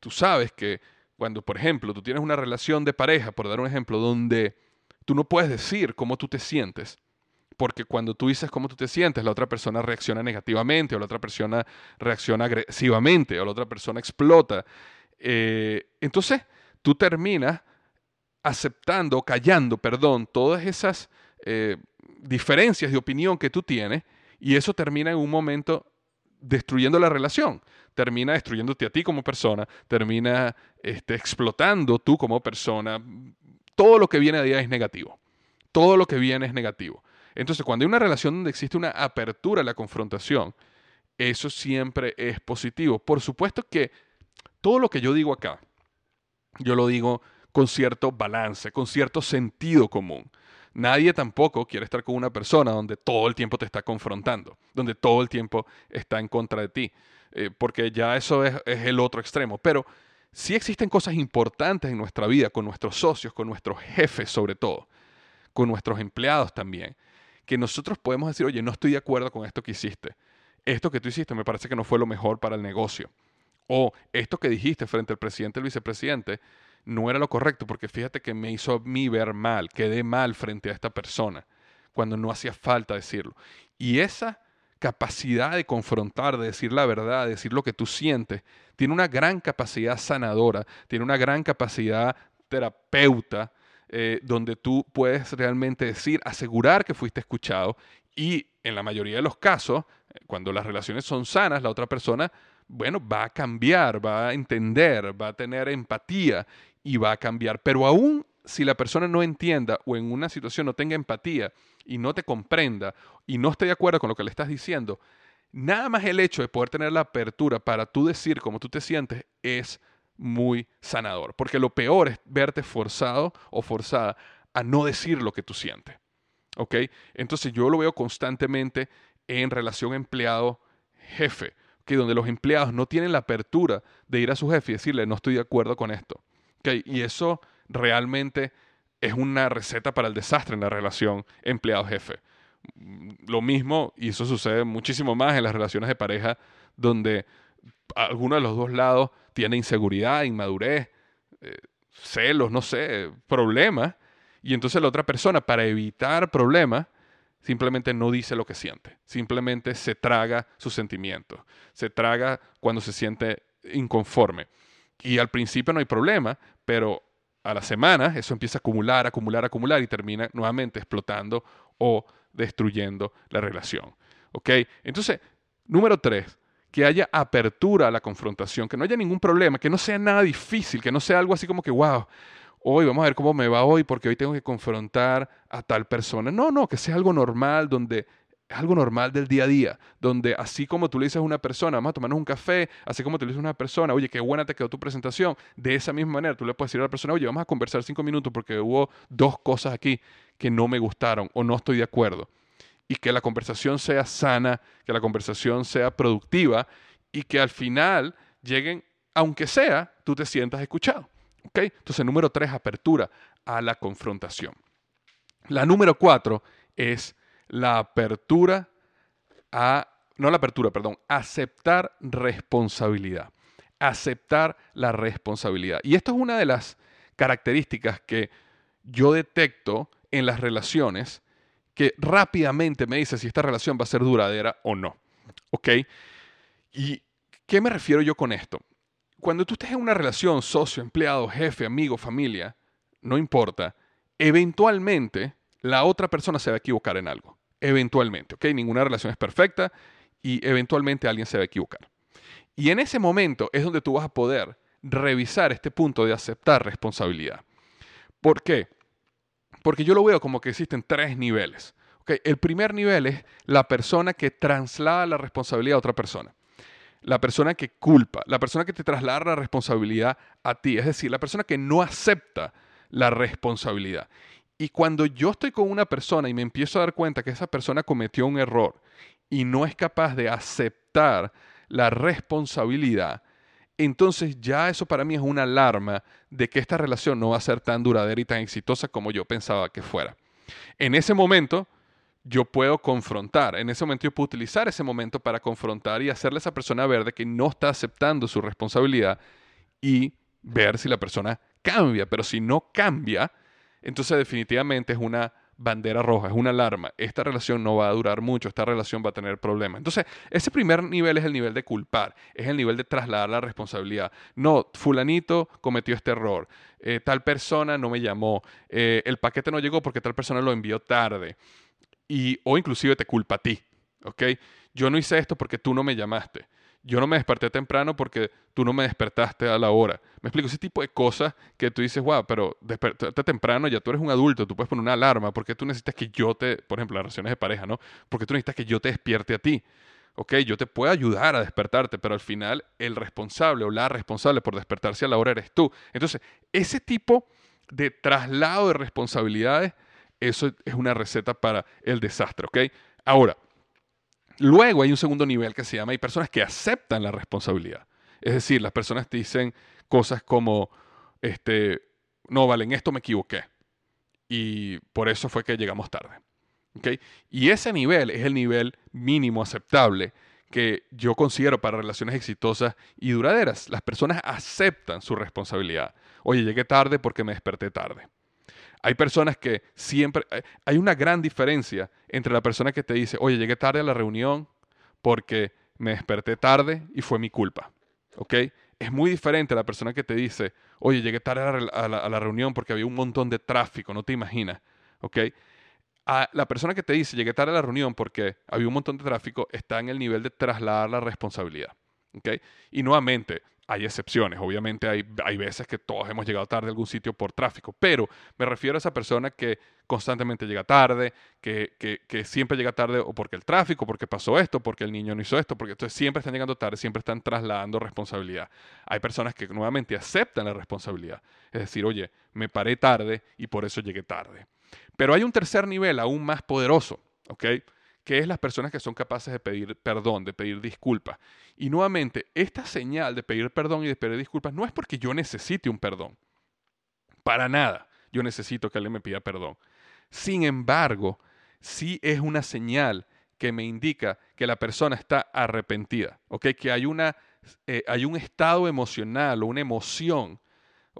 tú sabes que cuando, por ejemplo, tú tienes una relación de pareja, por dar un ejemplo, donde tú no puedes decir cómo tú te sientes, porque cuando tú dices cómo tú te sientes, la otra persona reacciona negativamente o la otra persona reacciona agresivamente o la otra persona explota. Eh, entonces, tú terminas aceptando, callando, perdón, todas esas eh, diferencias de opinión que tú tienes y eso termina en un momento destruyendo la relación, termina destruyéndote a ti como persona, termina este, explotando tú como persona. Todo lo que viene de ahí es negativo. Todo lo que viene es negativo. Entonces, cuando hay una relación donde existe una apertura a la confrontación, eso siempre es positivo. Por supuesto que todo lo que yo digo acá, yo lo digo con cierto balance, con cierto sentido común. Nadie tampoco quiere estar con una persona donde todo el tiempo te está confrontando, donde todo el tiempo está en contra de ti, eh, porque ya eso es, es el otro extremo. Pero sí existen cosas importantes en nuestra vida, con nuestros socios, con nuestros jefes sobre todo, con nuestros empleados también, que nosotros podemos decir, oye, no estoy de acuerdo con esto que hiciste. Esto que tú hiciste me parece que no fue lo mejor para el negocio. O esto que dijiste frente al presidente y el vicepresidente no era lo correcto porque fíjate que me hizo a mí ver mal, quedé mal frente a esta persona cuando no hacía falta decirlo. Y esa capacidad de confrontar, de decir la verdad, de decir lo que tú sientes, tiene una gran capacidad sanadora, tiene una gran capacidad terapeuta eh, donde tú puedes realmente decir, asegurar que fuiste escuchado y en la mayoría de los casos, eh, cuando las relaciones son sanas, la otra persona, bueno, va a cambiar, va a entender, va a tener empatía y va a cambiar. Pero aún si la persona no entienda o en una situación no tenga empatía y no te comprenda y no esté de acuerdo con lo que le estás diciendo, nada más el hecho de poder tener la apertura para tú decir cómo tú te sientes es muy sanador, porque lo peor es verte forzado o forzada a no decir lo que tú sientes. ¿Ok? Entonces yo lo veo constantemente en relación empleado-jefe. que donde los empleados no tienen la apertura de ir a su jefe y decirle, no estoy de acuerdo con esto. Y eso realmente es una receta para el desastre en la relación empleado-jefe. Lo mismo, y eso sucede muchísimo más en las relaciones de pareja, donde alguno de los dos lados tiene inseguridad, inmadurez, eh, celos, no sé, problemas, y entonces la otra persona, para evitar problemas, simplemente no dice lo que siente, simplemente se traga sus sentimientos, se traga cuando se siente inconforme. Y al principio no hay problema, pero a la semana eso empieza a acumular, acumular, acumular y termina nuevamente explotando o destruyendo la relación. ¿Ok? Entonces, número tres, que haya apertura a la confrontación, que no haya ningún problema, que no sea nada difícil, que no sea algo así como que, wow, hoy vamos a ver cómo me va hoy porque hoy tengo que confrontar a tal persona. No, no, que sea algo normal donde algo normal del día a día, donde así como tú le dices a una persona, vamos a tomarnos un café, así como tú le dices a una persona, oye, qué buena te quedó tu presentación, de esa misma manera tú le puedes decir a la persona, oye, vamos a conversar cinco minutos porque hubo dos cosas aquí que no me gustaron o no estoy de acuerdo. Y que la conversación sea sana, que la conversación sea productiva y que al final lleguen, aunque sea, tú te sientas escuchado. Entonces, número tres, apertura a la confrontación. La número cuatro es la apertura a, no la apertura, perdón, aceptar responsabilidad. Aceptar la responsabilidad. Y esto es una de las características que yo detecto en las relaciones que rápidamente me dice si esta relación va a ser duradera o no. ¿Ok? ¿Y qué me refiero yo con esto? cuando tú estés en una relación socio, empleado, jefe, amigo, familia, no importa, eventualmente la otra persona se va a equivocar en algo. Eventualmente, ¿ok? Ninguna relación es perfecta y eventualmente alguien se va a equivocar. Y en ese momento es donde tú vas a poder revisar este punto de aceptar responsabilidad. ¿Por qué? Porque yo lo veo como que existen tres niveles. ¿okay? El primer nivel es la persona que traslada la responsabilidad a otra persona la persona que culpa, la persona que te traslada la responsabilidad a ti, es decir, la persona que no acepta la responsabilidad. Y cuando yo estoy con una persona y me empiezo a dar cuenta que esa persona cometió un error y no es capaz de aceptar la responsabilidad, entonces ya eso para mí es una alarma de que esta relación no va a ser tan duradera y tan exitosa como yo pensaba que fuera. En ese momento, yo puedo confrontar. En ese momento yo puedo utilizar ese momento para confrontar y hacerle a esa persona ver de que no está aceptando su responsabilidad y ver si la persona cambia. Pero si no cambia, entonces definitivamente es una bandera roja, es una alarma. Esta relación no va a durar mucho, esta relación va a tener problemas. Entonces, ese primer nivel es el nivel de culpar, es el nivel de trasladar la responsabilidad. No, fulanito cometió este error, eh, tal persona no me llamó, eh, el paquete no llegó porque tal persona lo envió tarde y, o inclusive te culpa a ti, ¿ok? Yo no hice esto porque tú no me llamaste. Yo no me desperté temprano porque tú no me despertaste a la hora. Me explico, ese tipo de cosas que tú dices, wow, pero despertate temprano, ya tú eres un adulto, tú puedes poner una alarma, porque tú necesitas que yo te, por ejemplo, las relaciones de pareja, ¿no? Porque tú necesitas que yo te despierte a ti. Ok, yo te puedo ayudar a despertarte, pero al final el responsable o la responsable por despertarse a la hora eres tú. Entonces, ese tipo de traslado de responsabilidades eso es una receta para el desastre, ¿ok? Ahora, luego hay un segundo nivel que se llama, hay personas que aceptan la responsabilidad. Es decir, las personas te dicen cosas como, este, no, vale, en esto me equivoqué. Y por eso fue que llegamos tarde. ¿okay? Y ese nivel es el nivel mínimo aceptable que yo considero para relaciones exitosas y duraderas. Las personas aceptan su responsabilidad. Oye, llegué tarde porque me desperté tarde. Hay personas que siempre, eh, hay una gran diferencia entre la persona que te dice, oye, llegué tarde a la reunión porque me desperté tarde y fue mi culpa. ¿Ok? Es muy diferente a la persona que te dice, oye, llegué tarde a la, reunión porque había un montón de tráfico, no te imaginas. ¿Ok? La persona que te dice, llegué tarde a la reunión porque había un montón de tráfico, está en el nivel de trasladar la responsabilidad. ¿ok? Y nuevamente, hay excepciones, obviamente hay, hay veces que todos hemos llegado tarde a algún sitio por tráfico, pero me refiero a esa persona que constantemente llega tarde, que, que, siempre llega tarde o porque el tráfico, porque pasó esto, porque el niño no hizo esto, porque entonces siempre están llegando tarde, siempre están trasladando responsabilidad. Hay personas que nuevamente aceptan la responsabilidad, es decir, oye, me paré tarde y por eso llegué tarde. Pero hay un tercer nivel aún más poderoso, ¿ok? Que es las personas que son capaces de pedir perdón, de pedir disculpas. Y nuevamente, esta señal de pedir perdón y de pedir disculpas no es porque yo necesite un perdón. Para nada yo necesito que alguien me pida perdón. Sin embargo, sí es una señal que me indica que la persona está arrepentida, Que hay, una, eh, hay un estado emocional o una emoción,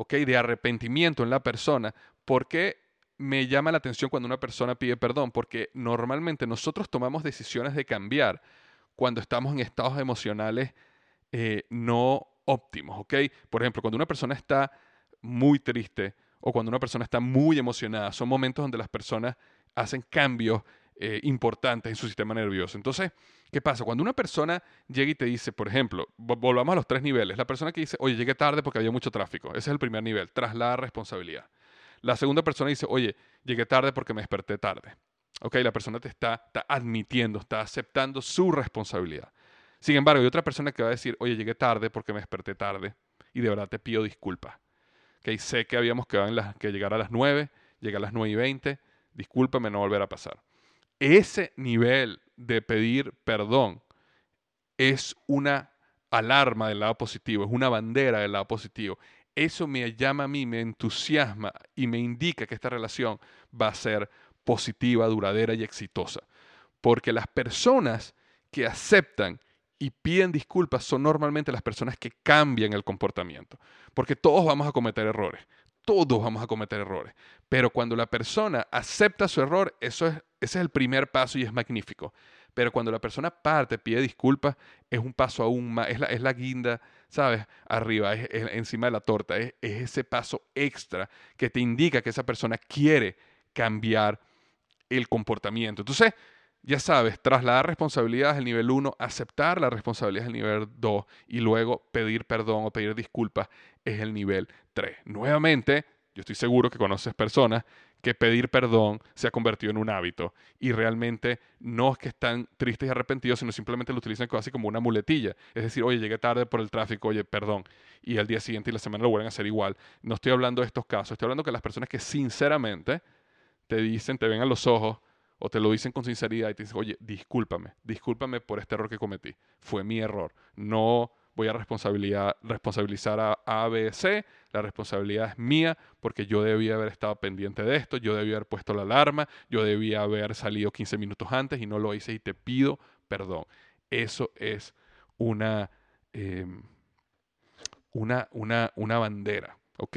De arrepentimiento en la persona. porque me llama la atención cuando una persona pide perdón? Porque normalmente nosotros tomamos decisiones de cambiar cuando estamos en estados emocionales eh, no óptimos, ¿ok? Por ejemplo, cuando una persona está muy triste o cuando una persona está muy emocionada, son momentos donde las personas hacen cambios eh, importantes en su sistema nervioso. Entonces, ¿qué pasa? Cuando una persona llega y te dice, por ejemplo, volvamos a los tres niveles, la persona que dice, oye, llegué tarde porque había mucho tráfico, ese es el primer nivel, traslada responsabilidad. La segunda persona dice, oye, llegué tarde porque me desperté tarde. Ok, la persona te está, está admitiendo, está aceptando su responsabilidad. Sin embargo, hay otra persona que va a decir, oye, llegué tarde porque me desperté tarde y de verdad te pido disculpas. Okay, sé que habíamos quedado en la, que llegar a las 9, llegar a las 9 y 20, discúlpame, no volver a pasar. Ese nivel de pedir perdón es una alarma del lado positivo, es una bandera del lado positivo. Eso me llama a mí, me entusiasma y me indica que esta relación va a ser positiva, duradera y exitosa. Porque las personas que aceptan y piden disculpas son normalmente las personas que cambian el comportamiento. Porque todos vamos a cometer errores. Todos vamos a cometer errores. Pero cuando la persona acepta su error, eso es, ese es el primer paso y es magnífico. Pero cuando la persona parte, pide disculpas, es un paso aún más, es la, es la guinda, ¿sabes? Arriba, encima de la torta. Es, es ese paso extra que te indica que esa persona quiere cambiar el comportamiento. Entonces, ya sabes, trasladar responsabilidades al nivel 1, aceptar las responsabilidades al nivel 2 y luego pedir perdón o pedir disculpas es el nivel 3. Nuevamente, yo estoy seguro que conoces personas que pedir perdón se ha convertido en un hábito y realmente no es que están tristes y arrepentidos, sino simplemente lo utilizan casi como una muletilla. Es decir, oye, llegué tarde por el tráfico, oye, perdón. Y al día siguiente y la semana lo vuelven a hacer igual. No estoy hablando de estos casos, estoy hablando de las personas que sinceramente te dicen, te ven a los ojos, o te lo dicen con sinceridad y te dicen, oye, discúlpame, discúlpame por este error que cometí. Fue mi error. No voy a responsabilizar a A, B, C. La responsabilidad es mía porque yo debía haber estado pendiente de esto, yo debía haber puesto la alarma, yo debía haber salido 15 minutos antes y no lo hice y te pido perdón. Eso es una, em, una, una, una bandera, ¿ok?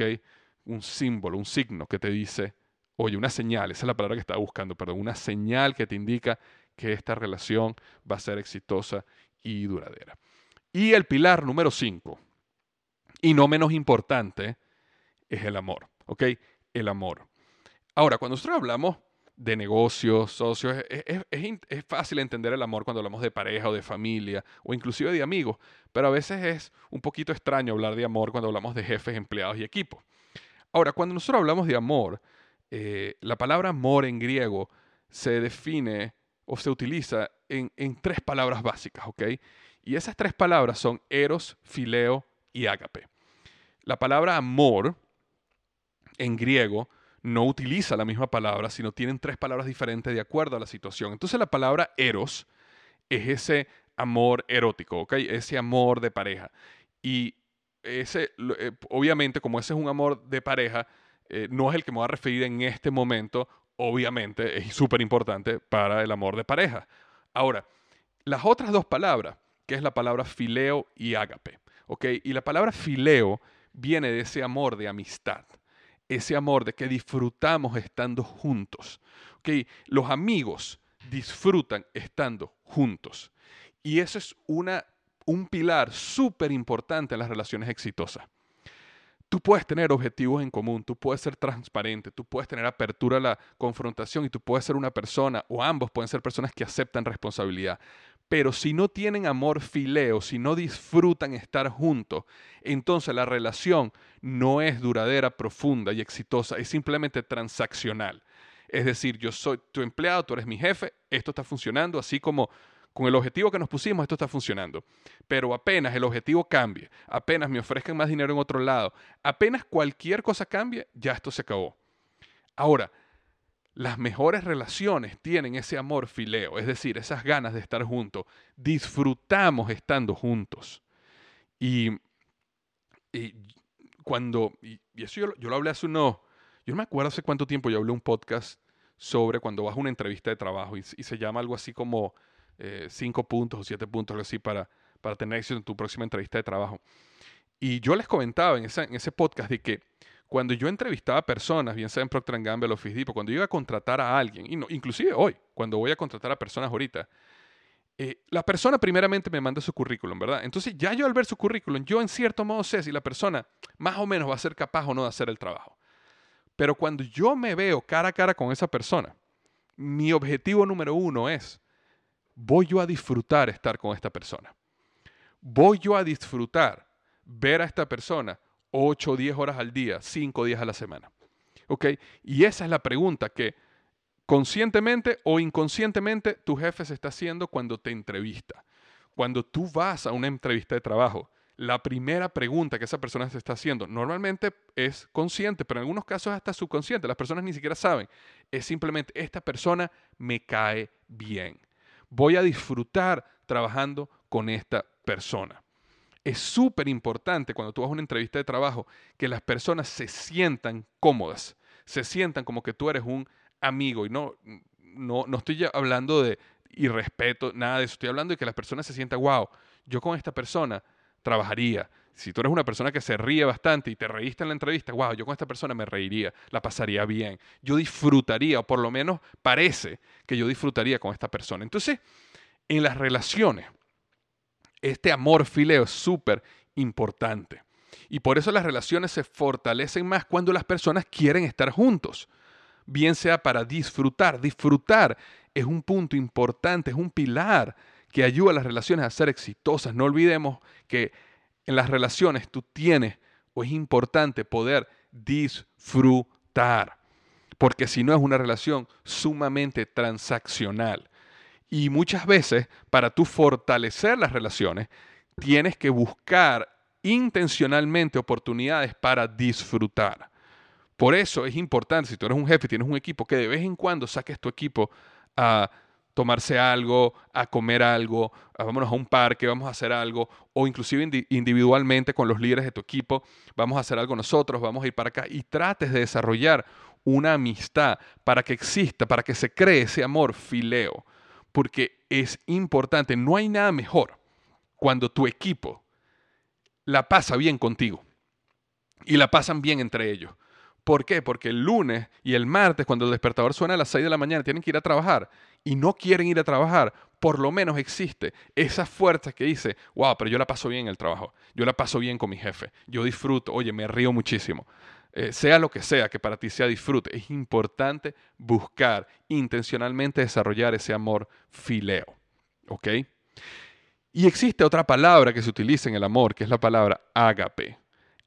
Un símbolo, un signo que te dice, oye, una señal, esa es la palabra que estaba buscando, perdón, una señal que te indica que esta relación va a ser exitosa y duradera. Y el pilar número 5, y no menos importante, es el amor, ¿ok? El amor. Ahora, cuando nosotros hablamos de negocios, socios, es, fácil entender el amor cuando hablamos de pareja o de familia o inclusive de amigos, pero a veces es un poquito extraño hablar de amor cuando hablamos de jefes, empleados y equipos. Ahora, cuando nosotros hablamos de amor, eh, la palabra amor en griego se define o se utiliza en, tres palabras básicas, ¿ok? Y esas tres palabras son eros, fileo y ágape. La palabra amor en griego no utiliza la misma palabra, sino tienen tres palabras diferentes de acuerdo a la situación. Entonces la palabra eros es ese amor erótico, ¿ok? Ese amor de pareja. Y ese, eh, obviamente, como ese es un amor de pareja, eh, no es el que me voy a referir en este momento, obviamente es súper importante para el amor de pareja. Ahora, las otras dos palabras, que es la palabra fileo y ágape, ¿ok? Y la palabra fileo viene de ese amor de amistad, ese amor de que disfrutamos estando juntos, ¿ok? Los amigos disfrutan estando juntos. Y eso es una, un pilar súper importante en las relaciones exitosas. Tú puedes tener objetivos en común, tú puedes ser transparente, tú puedes tener apertura a la confrontación y tú puedes ser una persona, o ambos pueden ser personas que aceptan responsabilidad. Pero si no tienen amor fileo, si no disfrutan estar juntos, entonces la relación no es duradera, profunda y exitosa, es simplemente transaccional. Es decir, yo soy tu empleado, tú eres mi jefe, esto está funcionando, así como con el objetivo que nos pusimos, esto está funcionando. Pero apenas el objetivo cambie, apenas me ofrezcan más dinero en otro lado, apenas cualquier cosa cambie, ya esto se acabó. Ahora, las mejores relaciones tienen ese amor fileo, es decir, esas ganas de estar juntos. Disfrutamos estando juntos. Y, cuando, y, eso yo, yo, lo hablé hace unos, yo no me acuerdo hace cuánto tiempo yo hablé un podcast sobre cuando vas a una entrevista de trabajo y, se llama algo así como eh, cinco puntos o siete puntos, algo así, para, para tener éxito en tu próxima entrevista de trabajo. Y yo les comentaba en, en ese podcast de que cuando yo entrevistaba personas, bien sea en Procter Gamble o Depot, cuando yo iba a contratar a alguien, y inclusive hoy, cuando voy a contratar a personas ahorita, eh, la persona primeramente me manda su currículum, ¿verdad? Entonces ya yo al ver su currículum, yo en cierto modo sé si la persona más o menos va a ser capaz o no de hacer el trabajo. Pero cuando yo me veo cara a cara con esa persona, mi objetivo número uno es, voy yo a disfrutar estar con esta persona. Voy yo a disfrutar ver a esta persona 8 o 10 horas al día, 5 días a la semana. ¿Ok? Y esa es la pregunta que conscientemente o inconscientemente tu jefe se está haciendo cuando te entrevista. Cuando tú vas a una entrevista de trabajo, la primera pregunta que esa persona se está haciendo normalmente es consciente, pero en algunos casos hasta subconsciente. Las personas ni siquiera saben. Es simplemente, esta persona me cae bien. Voy a disfrutar trabajando con esta persona. Es súper importante cuando tú vas a una entrevista de trabajo que las personas se sientan cómodas, se sientan como que tú eres un amigo. Y no, no, no estoy hablando de irrespeto, nada de eso. Estoy hablando de que las personas se sientan, wow, yo con esta persona trabajaría. Si tú eres una persona que se ríe bastante y te reíste en la entrevista, wow, yo con esta persona me reiría, la pasaría bien, yo disfrutaría, o por lo menos parece que yo disfrutaría con esta persona. Entonces, en las relaciones, este amor fileo es súper importante. Y por eso las relaciones se fortalecen más cuando las personas quieren estar juntos, bien sea para disfrutar. Disfrutar es un punto importante, es un pilar que ayuda a las relaciones a ser exitosas. No olvidemos que en las relaciones tú tienes o es importante poder disfrutar, porque si no es una relación sumamente transaccional. Y muchas veces, para tú fortalecer las relaciones, tienes que buscar intencionalmente oportunidades para disfrutar. Por eso es importante, si tú eres un jefe, tienes un equipo, que de vez en cuando saques tu equipo a tomarse algo, a comer algo, a, vámonos a un parque, vamos a hacer algo, o inclusive individualmente con los líderes de tu equipo, vamos a hacer algo nosotros, vamos a ir para acá y trates de desarrollar una amistad para que exista, para que se cree ese amor fileo, porque es importante, no hay nada mejor cuando tu equipo la pasa bien contigo y la pasan bien entre ellos. ¿Por qué? Porque el lunes y el martes, cuando el despertador suena a las 6 de la mañana, tienen que ir a trabajar y no quieren ir a trabajar, por lo menos existe esa fuerza que dice, wow, pero yo la paso bien en el trabajo, yo la paso bien con mi jefe, yo disfruto, oye, me río muchísimo. Eh, sea lo que sea que para ti sea disfrute, es importante buscar intencionalmente desarrollar ese amor fileo. ¿Ok? Y existe otra palabra que se utiliza en el amor, que es la palabra ágape.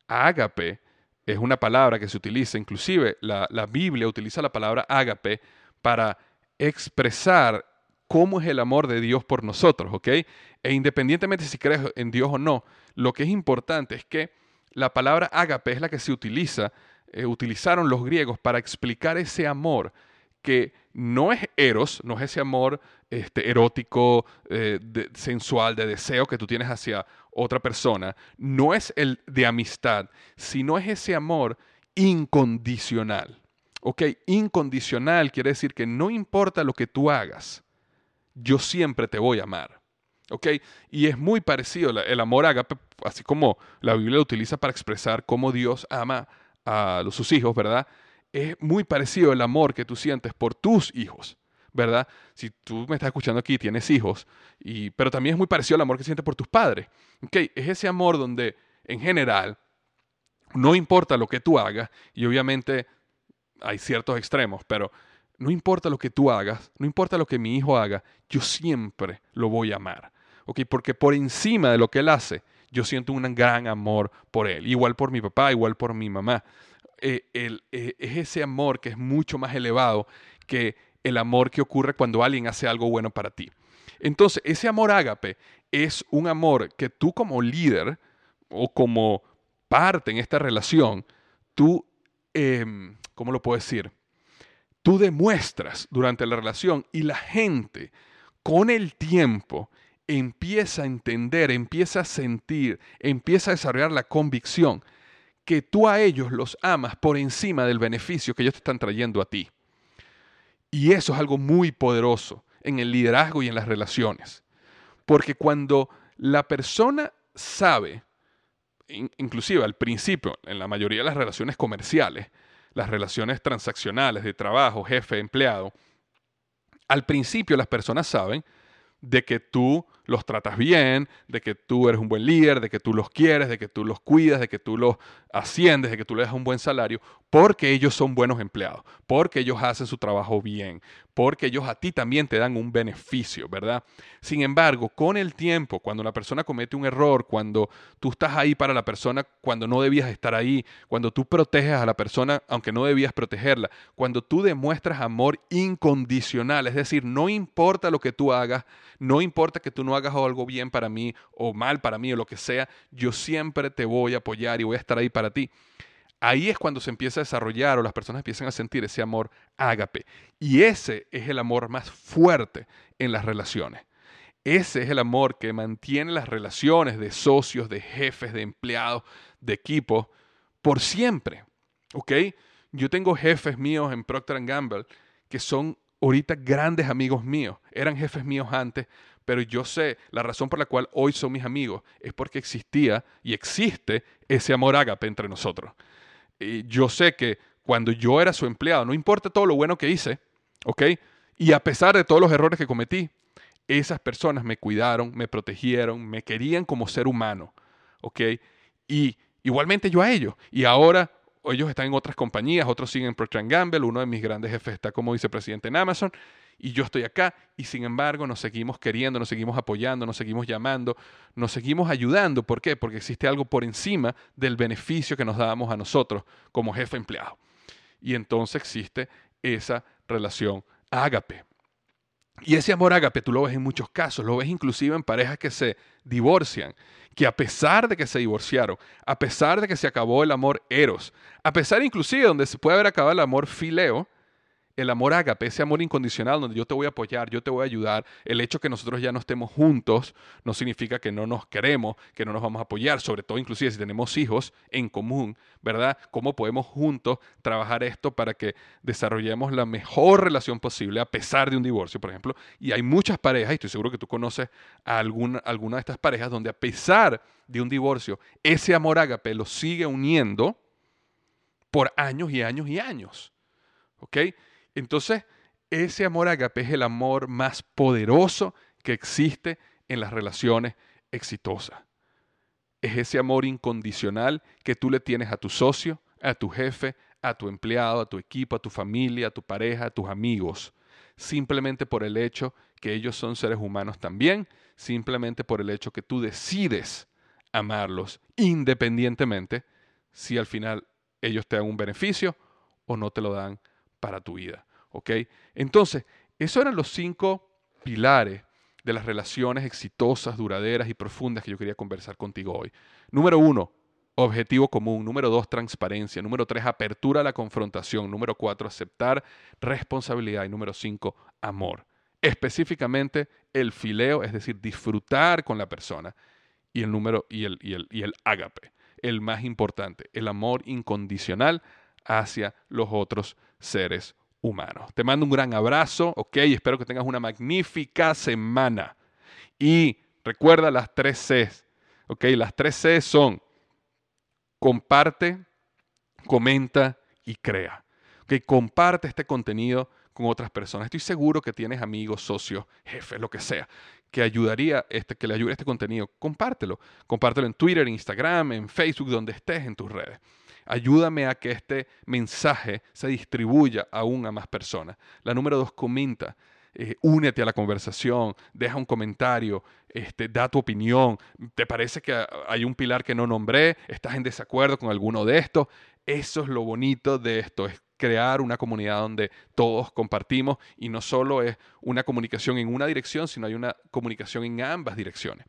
Ágape es una palabra que se utiliza, inclusive la, Biblia utiliza la palabra ágape para expresar cómo es el amor de Dios por nosotros, ¿ok? E independientemente si crees en Dios o no, lo que es importante es que la palabra ágape es la que se utiliza, eh, utilizaron los griegos para explicar ese amor que no es eros, no es ese amor este, erótico, eh, sensual, de deseo que tú tienes hacia otra persona, no es el de amistad, sino es ese amor incondicional. ¿Ok? Incondicional quiere decir que no importa lo que tú hagas, yo siempre te voy a amar. ¿Ok? Y es muy parecido el amor ágape, así como la Biblia lo utiliza para expresar cómo Dios ama a sus hijos, ¿verdad? Es muy parecido el amor que tú sientes por tus hijos. ¿verdad? Si tú me estás escuchando aquí, tienes hijos, y, pero también es muy parecido al amor que sientes por tus padres. ¿okay? Es ese amor donde, en general, no importa lo que tú hagas, y obviamente hay ciertos extremos, pero no importa lo que tú hagas, no importa lo que mi hijo haga, yo siempre lo voy a amar. Porque por encima de lo que él hace, yo siento un gran amor por él. Igual por mi papá, igual por mi mamá. Eh, eh, es ese amor que es mucho más elevado que el amor que ocurre cuando alguien hace algo bueno para ti. Entonces, ese amor ágape es un amor que tú como líder o como parte en esta relación, tú, em, ¿cómo lo puedo decir? tú demuestras durante la relación y la gente con el tiempo empieza a entender, empieza a sentir, empieza a desarrollar la convicción que tú a ellos los amas por encima del beneficio que ellos te están trayendo a ti. Y eso es algo muy poderoso en el liderazgo y en las relaciones. Porque cuando la persona sabe, inclusive al principio, en la mayoría de las relaciones comerciales, las relaciones transaccionales de trabajo, jefe, empleado, al principio las personas saben de que tú los tratas bien, de que tú eres un buen líder, de que tú los quieres, de que tú los cuidas, de que tú los asciendes, de que tú les das un buen salario, porque ellos son buenos empleados, porque ellos hacen su trabajo bien, porque ellos a ti también te dan un beneficio, ¿verdad? Sin embargo, con el tiempo, cuando una persona comete un error, cuando tú estás ahí para la persona cuando no debías estar ahí, cuando tú proteges a la persona aunque no debías protegerla, cuando tú demuestras amor incondicional, es decir, no importa lo que tú hagas, no importa que tú no hagas algo bien para mí o mal para mí o lo que sea, yo siempre te voy a apoyar y voy a estar ahí para ti. Ahí es cuando se empieza a desarrollar o las personas empiezan a sentir ese amor ágape. Y ese es el amor más fuerte en las relaciones. Ese es el amor que mantiene las relaciones de socios, de jefes, de empleados, de equipos, por siempre. ¿Ok? Yo tengo jefes míos en Procter Gamble que son ahorita grandes amigos míos. Eran jefes míos antes, pero yo sé la razón por la cual hoy son mis amigos es porque existía y existe ese amor ágape entre nosotros. Y yo sé que cuando yo era su empleado, no importa todo lo bueno que hice, ¿ok? Y a pesar de todos los errores que cometí, esas personas me cuidaron, me protegieron, me querían como ser humano, ¿ok? Y igualmente yo a ellos. Y ahora ellos están en otras compañías, otros siguen en Procter Gamble, uno de mis grandes jefes está como vicepresidente en Amazon y yo estoy acá y sin embargo nos seguimos queriendo, nos seguimos apoyando, nos seguimos llamando, nos seguimos ayudando. ¿Por qué? Porque existe algo por encima del beneficio que nos dábamos a nosotros como jefe empleado. Y entonces existe esa relación ágape. Y ese amor ágape tú lo ves en muchos casos, lo ves inclusive en parejas que se divorcian, que a pesar de que se divorciaron, a pesar de que se acabó el amor eros, a pesar inclusive donde se puede haber acabado el amor fileo, el amor ágape, ese amor incondicional donde yo te voy a apoyar, yo te voy a ayudar, el hecho que nosotros ya no estemos juntos no significa que no nos queremos, que no nos vamos a apoyar, sobre todo inclusive si tenemos hijos en común, ¿verdad? ¿Cómo podemos juntos trabajar esto para que desarrollemos la mejor relación posible a pesar de un divorcio, por ejemplo? Y hay muchas parejas, y estoy seguro que tú conoces a alguna, alguna de estas parejas donde a pesar de un divorcio, ese amor ágape lo sigue uniendo por años y años y años. ¿Ok? Entonces, ese amor agape es el amor más poderoso que existe en las relaciones exitosas. Es ese amor incondicional que tú le tienes a tu socio, a tu jefe, a tu empleado, a tu equipo, a tu familia, a tu pareja, a tus amigos, simplemente por el hecho que ellos son seres humanos también, simplemente por el hecho que tú decides amarlos independientemente si al final ellos te dan un beneficio o no te lo dan para tu vida. Entonces, esos eran los cinco pilares de las relaciones exitosas, duraderas y profundas que yo quería conversar contigo hoy. Número uno, objetivo común. Número dos, transparencia. Número tres, apertura a la confrontación. Número cuatro, aceptar responsabilidad. Y número cinco, amor. Específicamente el fileo, es decir, disfrutar con la persona. Y el número y el, y el, y el ágape, el más importante, el amor incondicional hacia los otros seres humanos. Te mando un gran abrazo, ok, espero que tengas una magnífica semana. Y recuerda las tres Cs, ok, las tres Cs son comparte, comenta y crea. Ok, comparte este contenido con otras personas. Estoy seguro que tienes amigos, socios, jefes, lo que sea, que ayudaría este, que le ayude este contenido. Compártelo. Compártelo en Twitter, Instagram, en Facebook, donde estés en tus redes. Ayúdame a que este mensaje se distribuya aún a más personas. La número dos, comenta. Eh, únete a la conversación, deja un comentario, este, da tu opinión. ¿Te parece que hay un pilar que no nombré? ¿Estás en desacuerdo con alguno de estos? Eso es lo bonito de esto, es crear una comunidad donde todos compartimos y no solo es una comunicación en una dirección, sino hay una comunicación en ambas direcciones.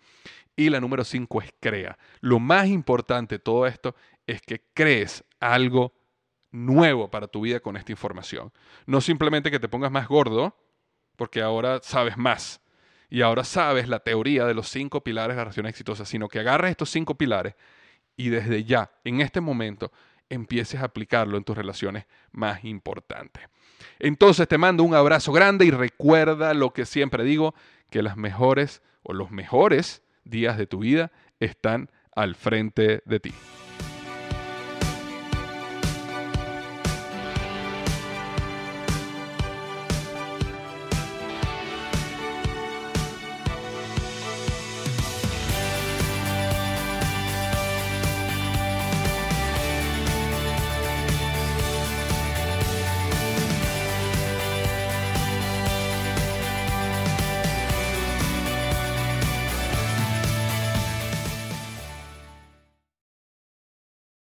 Y la número cinco es crea. Lo más importante de todo esto es que crees algo nuevo para tu vida con esta información. No simplemente que te pongas más gordo, porque ahora sabes más y ahora sabes la teoría de los cinco pilares de la relación exitosa, sino que agarres estos cinco pilares y desde ya, en este momento, empieces a aplicarlo en tus relaciones más importantes. Entonces te mando un abrazo grande y recuerda lo que siempre digo, que las mejores o los mejores días de tu vida están al frente de ti.